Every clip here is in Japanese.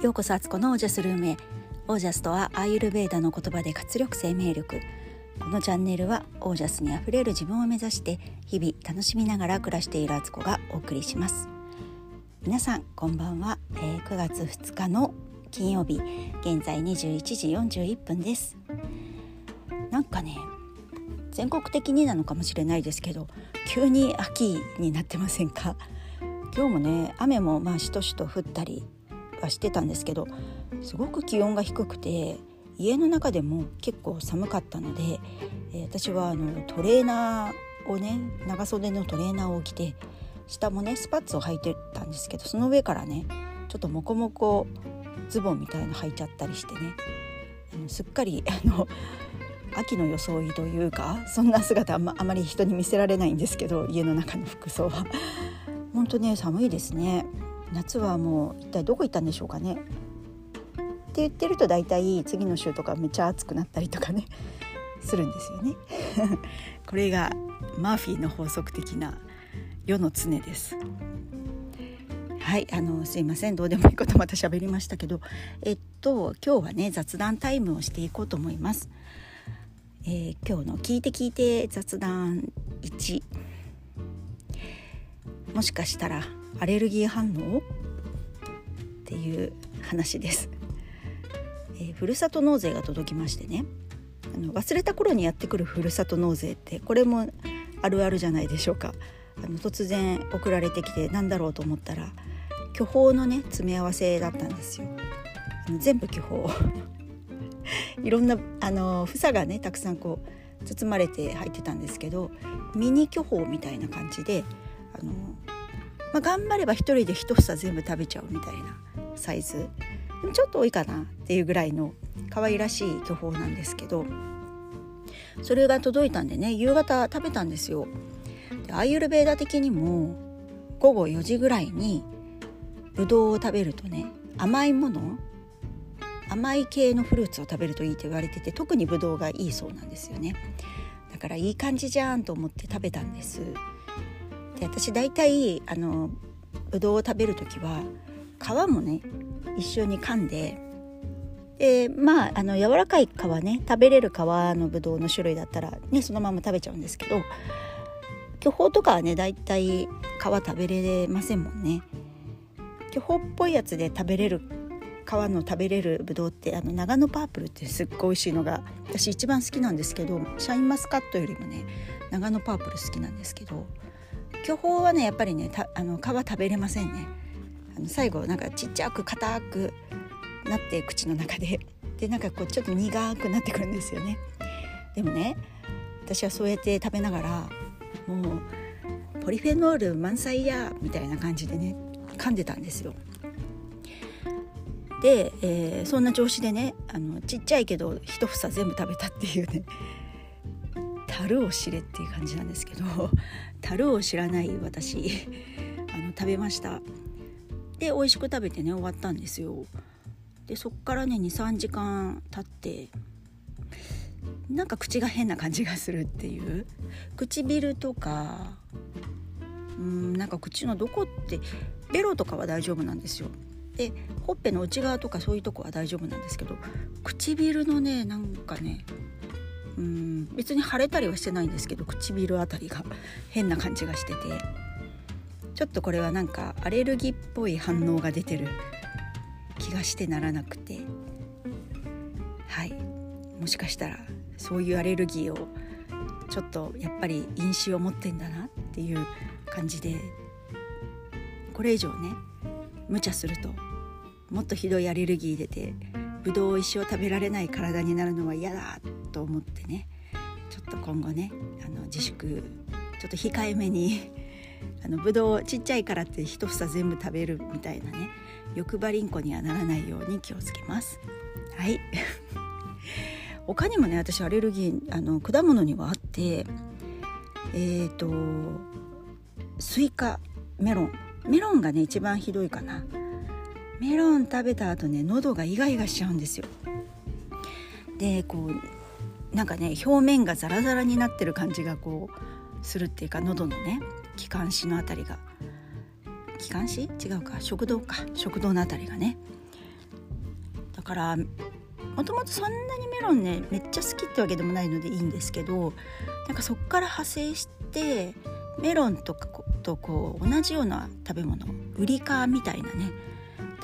ようこそアツコのオージャスルームへ。オージャスとはアーユルベーダの言葉で活力生命力。このチャンネルはオージャスにあふれる自分を目指して日々楽しみながら暮らしているアツコがお送りします。皆さんこんばんは、えー、9月2日の金曜日現在21時41分です。なんかね全国的になのかもしれないですけど急に秋になってませんか？今日もね雨もまあしとしと降ったりはしてたんですけどすごく気温が低くて家の中でも結構寒かったので、え、私はあのトレーナーをね長袖のトレーナーを着て下もねスパッツを履いてたんですけどその上からねちょっとモコモコズボンみたいな履いちゃったりしてねすっかりあの秋の装いというかそんな姿あ,、まあまり人に見せられないんですけど家の中の服装は。本当ね寒いですね。夏はもう一体どこ行ったんでしょうかね。って言ってると大体次の週とかめっちゃ暑くなったりとかね。するんですよね。これがマーフィーの法則的な世の常です。はいあのすいません。どうでもいいことまた喋りましたけど。えっと今日はね雑談タイムをしていこうと思います、えー、今日の聞いて聞いて雑談1もしかしたらアレルギー反応？っていう話です、えー、ふるさと納税が届きましてね。あの忘れた頃にやってくるふるさと納税ってこれもあるあるじゃないでしょうか。あの突然送られてきて何だろうと思ったら巨峰のね詰め合わせだったんですよ。あの全部巨峰。いろんなあの房がねたくさんこう包まれて入ってたんですけどミニ巨峰みたいな感じであのまあ、頑張れば1人で1房全部食べちゃうみたいなサイズ。ちょっと多いかなっていうぐらいの可愛らしい巨峰なんですけど。それが届いたんでね夕方食べたんですよ。でアーユルベーダ的にも午後4時ぐらいにぶどうを食べるとね甘いもの甘い系のフルーツを食べるといいと言われてて特にぶどうがいいそうなんですよね。だからいい感じじゃんと思って食べたんです。で私大体あのぶどうを食べる時は皮もね一緒に噛んででまああの柔らかい皮ね食べれる皮のぶどうの種類だったらねそのまま食べちゃうんですけど巨峰とかはね大体皮食べれませんもんね。巨峰っぽいやつで食べれる皮の食べれるぶどうってあの長野パープルってすっごい美味しいのが私一番好きなんですけどシャインマスカットよりもね長野パープル好きなんですけど巨峰はねやっぱりねあの皮食べれませんね。あの最後なんかちっちゃく硬くなって口の中で。でなんかこうちょっと苦くなってくるんですよね。でもね私はそうやって食べながらもうポリフェノール満載やみたいな感じでね噛んでたんですよ。で、えー、そんな調子でねあのちっちゃいけど一房全部食べたっていうね。樽を知れっていう感じなんですけど 樽を知らない私 あの食べました。で美味しく食べてね終わったんですよ。でそっからね23時間経ってなんか口が変な感じがするっていう。唇とかうんなんか口のどこってベロとかは大丈夫なんですよ。でほっぺの内側とかそういうとこは大丈夫なんですけど唇のねなんかねうん。別に腫れたりはしてないんですけど唇あたりが変な感じがしてて。ちょっとこれはなんかアレルギーっぽい反応が出てる気がしてならなくて。はい。もしかしたらそういうアレルギーをちょっとやっぱり因子を持ってんだなっていう感じでこれ以上ね無茶するともっとひどいアレルギー出てぶどうを一生食べられない体になるのは嫌だっと思ってねちょっと今後ねあの自粛ちょっと控えめに あのぶどうちっちゃいからって一房全部食べるみたいなね欲張りんこにはならないように気をつけます。はい。他にもね私アレルギーあの果物にはあってえっ、ー、とスイカメロン。メロンがね一番ひどいかな。メロン食べた後ね喉がイガイガしちゃうんですよ。でこうなんかね表面がザラザラになってる感じがこうするっていうか喉のね気管支のあたりが。気管支？違うか。食道か。食道のあたりがね。だからもともとそんなにメロンねめっちゃ好きってわけでもないのでいいんですけどなんかそっから派生してメロンとかとこう同じような食べ物ウリ科みたいなね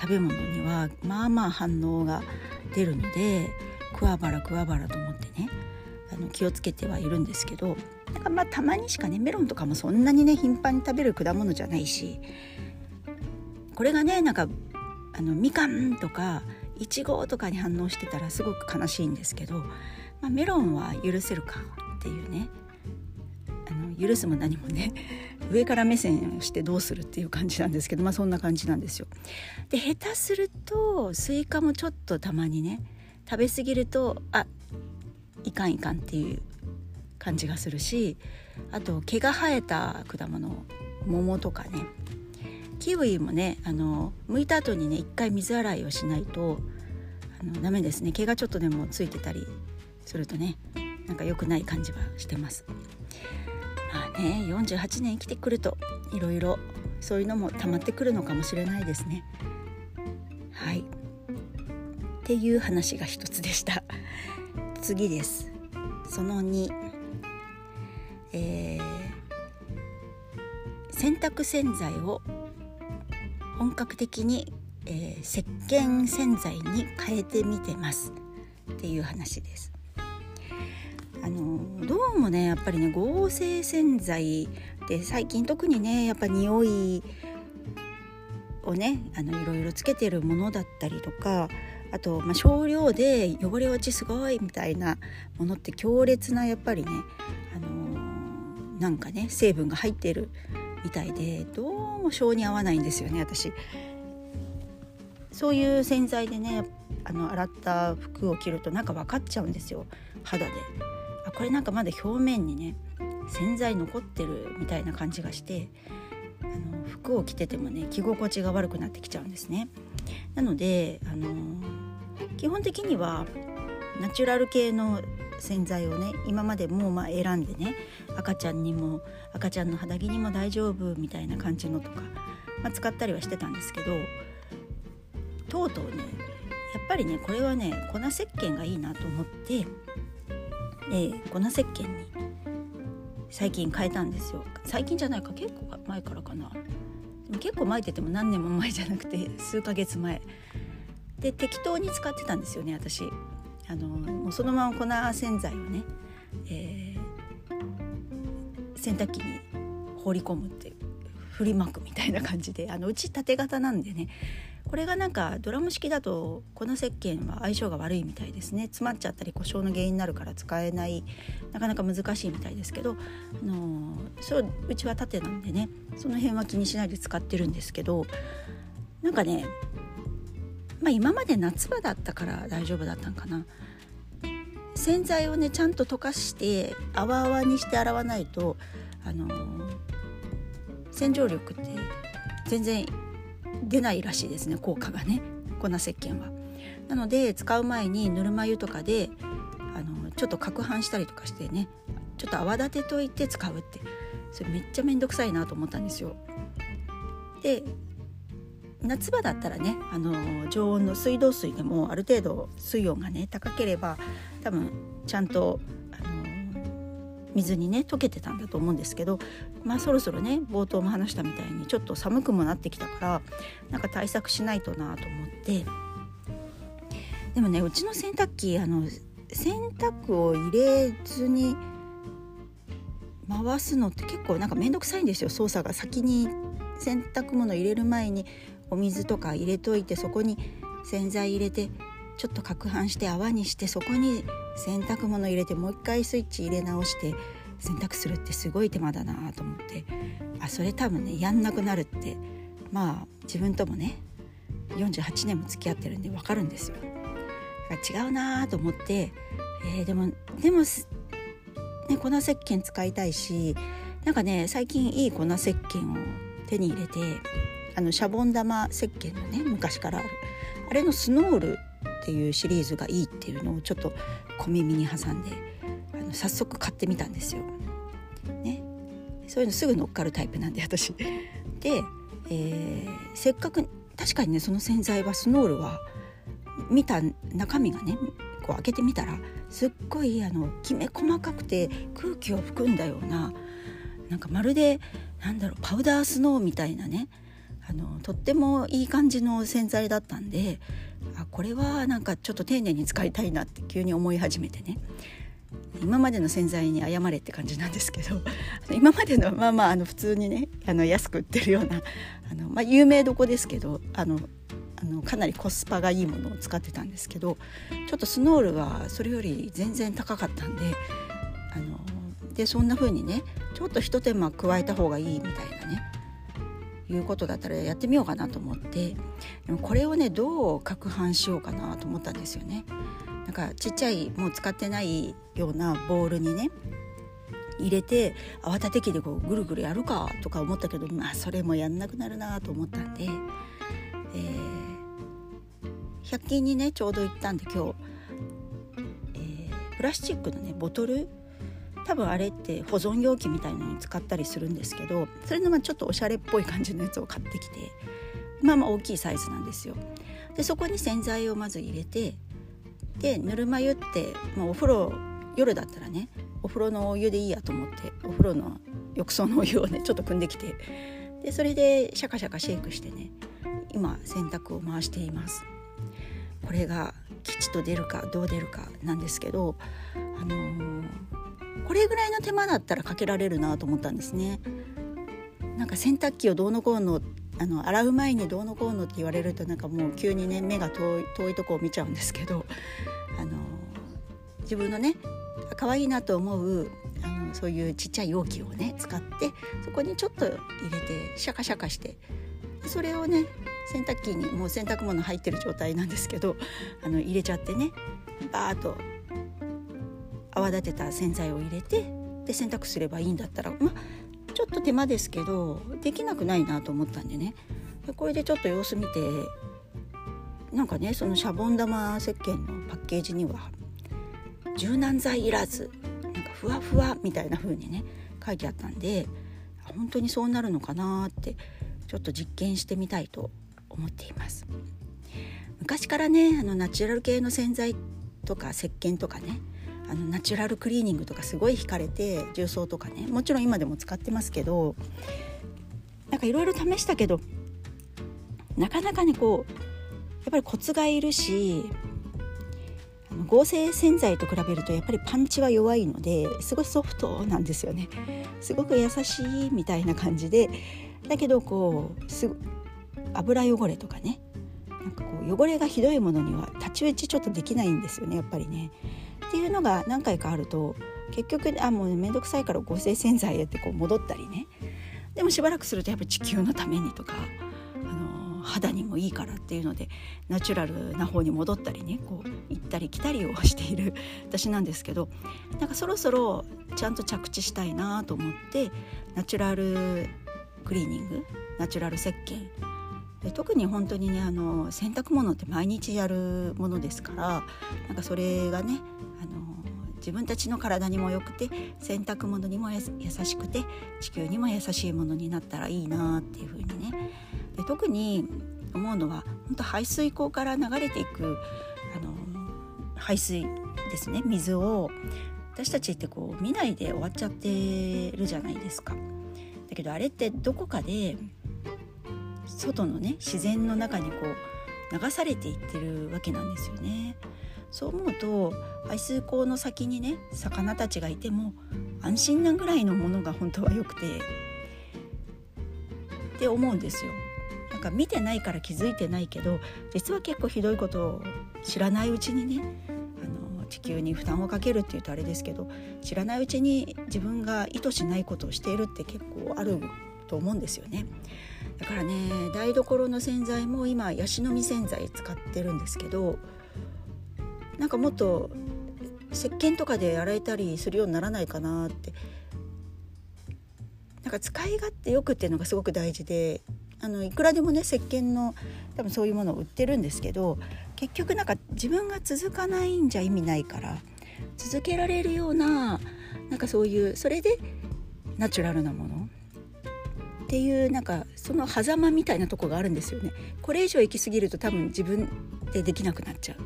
食べ物にはまあまあ反応が出るのでクワバラクワバラと思っ気をつけてはいるんですけどなんかまあたまにしかねメロンとかもそんなにね頻繁に食べる果物じゃないしこれがねなんかあのみかんとかいちごとかに反応してたらすごく悲しいんですけど、まあ、メロンは許せるかっていうねあの許すも何もね 上から目線をしてどうするっていう感じなんですけどまあそんな感じなんですよ。で下手するとスイカもちょっとたまにね食べ過ぎるとあいかんいかんっていう感じがするしあと毛が生えた果物桃とかね。キウイもねあの剥いた後にね一回水洗いをしないとあのダメですね。毛がちょっとでもついてたりするとねなんか良くない感じはしてます。まあね48年生きてくるといろいろそういうのも溜まってくるのかもしれないですね。はい。っていう話が一つでした。次です。その2えー、洗濯洗剤を本格的に、えー、石鹸洗剤に変えてみてます。っていう話です。あのどうもねやっぱりね合成洗剤で最近特にねやっぱ匂いをねあのいろいろつけてるものだったりとかあと、まあ、少量で汚れ落ちすごいみたいなものって強烈なやっぱりね、あのー、なんかね成分が入ってるみたいでどうも性に合わないんですよね私。そういう洗剤でねあの洗った服を着るとなんか分かっちゃうんですよ肌で。あこれなんかまだ表面にね洗剤残ってるみたいな感じがしてあの服を着ててもね着心地が悪くなってきちゃうんですね。なのであの基本的にはナチュラル系の洗剤をね今までもうまあ選んでね赤ちゃんにも赤ちゃんの肌着にも大丈夫みたいな感じのとか、まあ、使ったりはしてたんですけどとうとうねやっぱりねこれはね粉石鹸がいいなと思ってで粉石鹸に最近変えたんですよ。最近じゃないか結構前からかな。でも結構巻いてても何年も前じゃなくて数ヶ月前。で適当に使ってたんですよね私。あのもうそのまま粉洗剤をね、えー、洗濯機に放り込むって振りまくみたいな感じであのうち縦型なんでねこれがなんかドラム式だと粉石鹸は相性が悪いみたいですね。詰まっちゃったり故障の原因になるから使えないなかなか難しいみたいですけど、あのそううちは縦なんでねその辺は気にしないで使ってるんですけどなんかねまあ今まで夏場だったから大丈夫だったんかな洗剤をねちゃんと溶かして泡々にして洗わないとあの洗浄力って全然出ないらしいですね効果がね粉石鹸は。なので使う前にぬるま湯とかであのちょっと攪拌したりとかしてねちょっと泡立てといて使うってそれめっちゃ面倒くさいなと思ったんですよ。で夏場だったらねあの常温の水道水でもある程度水温がね高ければ多分ちゃんとあの水にね溶けてたんだと思うんですけどまあそろそろね冒頭も話したみたいにちょっと寒くもなってきたからなんか対策しないとなと思って。でもねうちの洗濯機あの洗濯を入れずに回すのって結構なんか面倒くさいんですよ。操作が。先に洗濯物入れる前にお水とか入れといてそこに洗剤入れてちょっと攪拌して泡にしてそこに洗濯物入れてもう一回スイッチ入れ直して洗濯するってすごい手間だなと思って。あそれ多分ねやんなくなるって。まあ自分ともね48年も付き合ってるんで分かるんですよ。違うなと思って、えー、でもでも、ね、粉石鹸使いたいしなんかね最近いい粉石鹸を手に入れてあのシャボン玉石鹸のね昔からあるあれのスノールっていうシリーズがいいっていうのをちょっと小耳に挟んであの早速買ってみたんですよ。ね、そういうのすぐ乗っかるタイプなんで私。で、えー、せっかく確かにねその洗剤はスノールは見た中身がねこう開けてみたらすっごいあのきめ細かくて空気を含んだようななんかまるでなんだろうパウダースノーみたいなねあのとってもいい感じの洗剤だったんであこれはなんかちょっと丁寧に使いたいなって急に思い始めてね。今までの洗剤に謝れって感じなんですけど 今までのまあまああの普通にねあの安く売ってるようなあの、まあ、有名どこですけどあのあのかなりコスパがいいものを使ってたんですけどちょっとスノールはそれより全然高かったんであのでそんな風にねちょっと一手間加えた方がいいみたいなねいうことだったらやってみようかなと思ってでもこれをねどう攪拌しようかなと思ったんですよね。なんかちっちゃいもう使ってないようなボウルにね入れて泡立て器でこうぐるぐるやるかとか思ったけどまあそれもやんなくなるなと思ったんで、えー、100均にねちょうど行ったんで今日、えー、プラスチックのねボトル多分あれって保存容器みたいなのに使ったりするんですけどそれのまあちょっとおしゃれっぽい感じのやつを買ってきてまあまあ大きいサイズなんですよ。でそこに洗剤をまず入れてでぬるま湯って、まあ、お風呂夜だったらねお風呂のお湯でいいやと思ってお風呂の浴槽のお湯をねちょっと汲んできてでそれでシャカシャカシェイクしてね今洗濯を回しています。これが吉と出るかどう出るかなんですけど、あのー、これぐらいの手間だったらかけられるなと思ったんですね。なんか洗濯機をどうのこうのあの洗う前にどうのこうのって言われるとなんかもう急にね目が遠い遠いとこを見ちゃうんですけどあの自分のね可愛いなと思うあのそういうちっちゃい容器をね使ってそこにちょっと入れてシャカシャカしてそれをね洗濯機にもう洗濯物入ってる状態なんですけどあの入れちゃってねバーッと泡立てた洗剤を入れてで洗濯すればいいんだったらまあちょっと手間ですけどできなくないなと思ったんでね。でこれでちょっと様子見てなんかねそのシャボン玉石鹸のパッケージには柔軟剤いらずなんかふわふわみたいな風にね書いてあったんで本当にそうなるのかなってちょっと実験してみたいと思っています。昔からねあのナチュラル系の洗剤とか石鹸とかねあのナチュラルクリーニングとかすごい惹かれて重曹とかねもちろん今でも使ってますけどなんかいろいろ試したけどなかなかねこうやっぱりコツがいるし合成洗剤と比べるとやっぱりパンチは弱いのですごいソフトなんですよね。すごく優しいみたいな感じでだけどこうす油汚れとかねなんかこう汚れがひどいものには太刀打ちちょっとできないんですよねやっぱりね。っていうのが何回かあると結局あもう面倒くさいから合成洗剤へってこう戻ったりね。でもしばらくするとやっぱ地球のためにとか、あの肌にもいいからっていうのでナチュラルな方に戻ったりねこう行ったり来たりをしている 私なんですけどなんかそろそろちゃんと着地したいなと思ってナチュラルクリーニングナチュラル石鹸。で特に本当にねあの洗濯物って毎日やるものですからなんかそれがねあの自分たちの体にも良くて洗濯物にも優しくて地球にも優しいものになったらいいなっていう風にねで特に思うのは本当排水溝から流れていくあの排水ですね水を私たちってこう見ないで終わっちゃってるじゃないですか。だけどあれってどこかで外のね自然の中にこう流されていってるわけなんですよね。そう思うと排水溝の先にね魚たちがいても安心なぐらいのものが本当は良くてって思うんですよ。なんか見てないから気づいてないけど実は結構ひどいことを知らないうちにねあの地球に負担をかけるっていうとあれですけど知らないうちに自分が意図しないことをしているって結構あると思うんですよね。だからね台所の洗剤も今ヤシの実洗剤使ってるんですけどなんかもっと石鹸とかで洗えたりするようにならないかなって。なんか使い勝手よくっていうのがすごく大事であのいくらでもね石鹸の多分そういうものを売ってるんですけど結局なんか自分が続かないんじゃ意味ないから続けられるようななんかそういうそれでナチュラルなもの。っていうなんかその狭間みたいなとこがあるんですよね。これ以上行き過ぎると多分自分でできなくなっちゃう。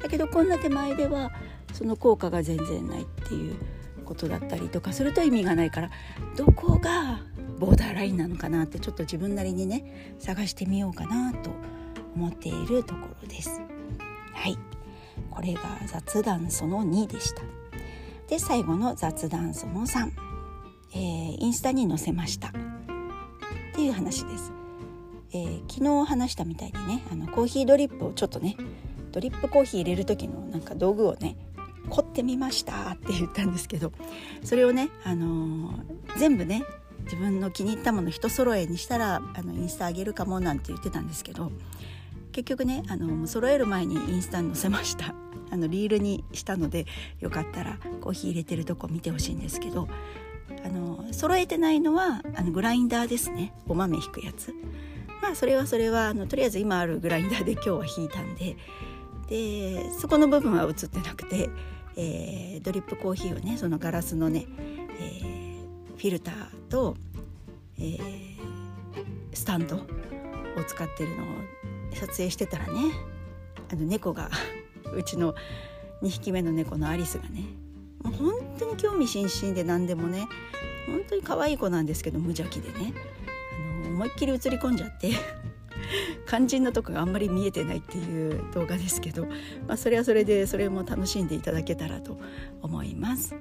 だけどこんな手前ではその効果が全然ないっていうことだったりとかすると意味がないからどこがボーダーラインなのかなってちょっと自分なりにね探してみようかなと思っているところです。はい。これが雑談その2でした。で最後の雑談その3、えー、インスタに載せました。っていう話です、えー、昨日話したみたいにねあのコーヒードリップをちょっとねドリップコーヒー入れる時のなんか道具をね凝ってみましたって言ったんですけどそれをね、あのー、全部ね自分の気に入ったもの一揃えにしたらあのインスタあげるかもなんて言ってたんですけど結局ねあの揃える前にインスタに載せました。あのリールにしたのでよかったらコーヒー入れてるとこ見てほしいんですけどあの揃えてないのはあのグラインダーですね。お豆引くやつ。まあそれはそれはあのとりあえず今あるグラインダーで今日は引いたんででそこの部分は映ってなくて、えー、ドリップコーヒーをねそのガラスのね、えー、フィルターと、えー、スタンドを使ってるのを撮影してたらねあの猫が うちの2匹目の猫のアリスがねもう本当に興味津々で何でもね本当に可愛い子なんですけど無邪気でねあの思いっきり映り込んじゃって。肝心なとこがあんまり見えてないっていう動画ですけど、まあ、それはそれでそれも楽しんでいただけたらと思います。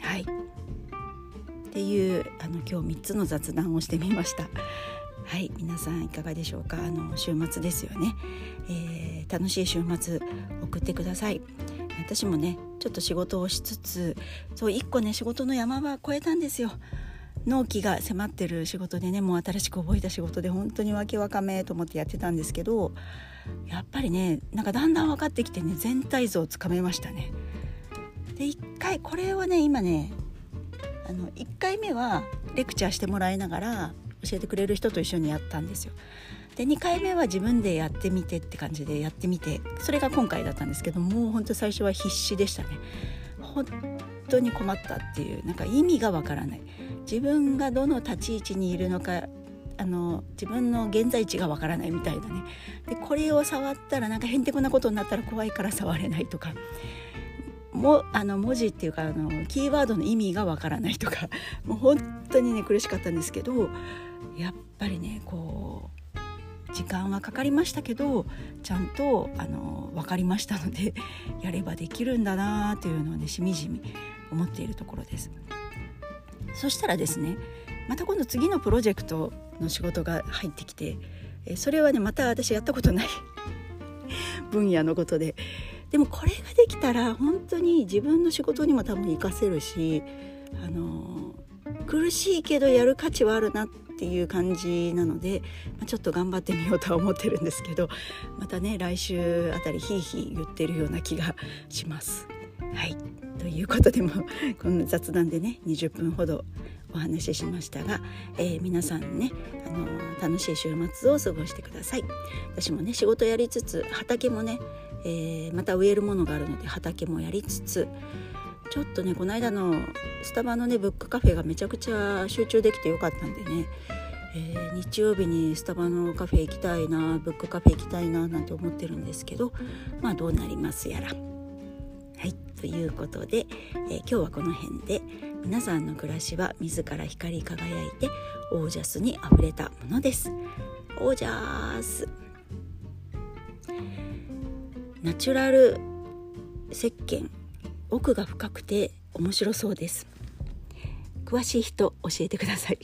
はい。っていうあの今日3つの雑談をしてみました。はい。皆さんいかがでしょうか？あの週末ですよね、えー、楽しい週末送ってください。私もねちょっと仕事をしつつそう1個ね仕事の山は越えたんですよ。納期が迫ってる仕事でねもう新しく覚えた仕事で本当にわけわかめと思ってやってたんですけどやっぱりねなんかだんだん分かってきてね全体像をつかめましたねで1回これはね今ねあの1回目はレクチャーしてもらいながら教えてくれる人と一緒にやったんですよ。で2回目は自分でやってみてって感じでやってみてそれが今回だったんですけどもうほんと最初は必死でしたね。本当に困ったっていうなんか意味がわからない。自分がどの立ち位置にいるのかあの自分の現在地がわからないみたいなね。でこれを触ったらなんかへんてこなことになったら怖いから触れないとか。もあの文字っていうかあのキーワードの意味がわからないとか。もう本当にね苦しかったんですけどやっぱりねこう時間はかかりましたけどちゃんとあの分かりましたので やればできるんだなというのをねしみじみ思っているところです。そしたらですねまた今度次のプロジェクトの仕事が入ってきてそれはねまた私やったことない 分野のことででもこれができたら本当に自分の仕事にも多分活かせるしあの苦しいけどやる価値はあるなっていう感じなので、まあ、ちょっと頑張ってみようとは思ってるんですけどまたね来週あたりひいひい言ってるような気がします。はいということでもこの雑談でね20分ほどお話ししましたが、えー、皆さんね、あのー、楽しい週末を過ごしてください私もね仕事やりつつ畑もね、えー、また植えるものがあるので畑もやりつつちょっとねこの間のスタバのねブックカフェがめちゃくちゃ集中できてよかったんでね、えー、日曜日にスタバのカフェ行きたいなブックカフェ行きたいななんて思ってるんですけどまあどうなりますやら。はいということで、えー、今日はこの辺で皆さんの暮らしは自ら光り輝いてオージャスにあふれたものです。オージャス。ナチュラル石鹸。奥が深くて面白そうです。詳しい人教えてください。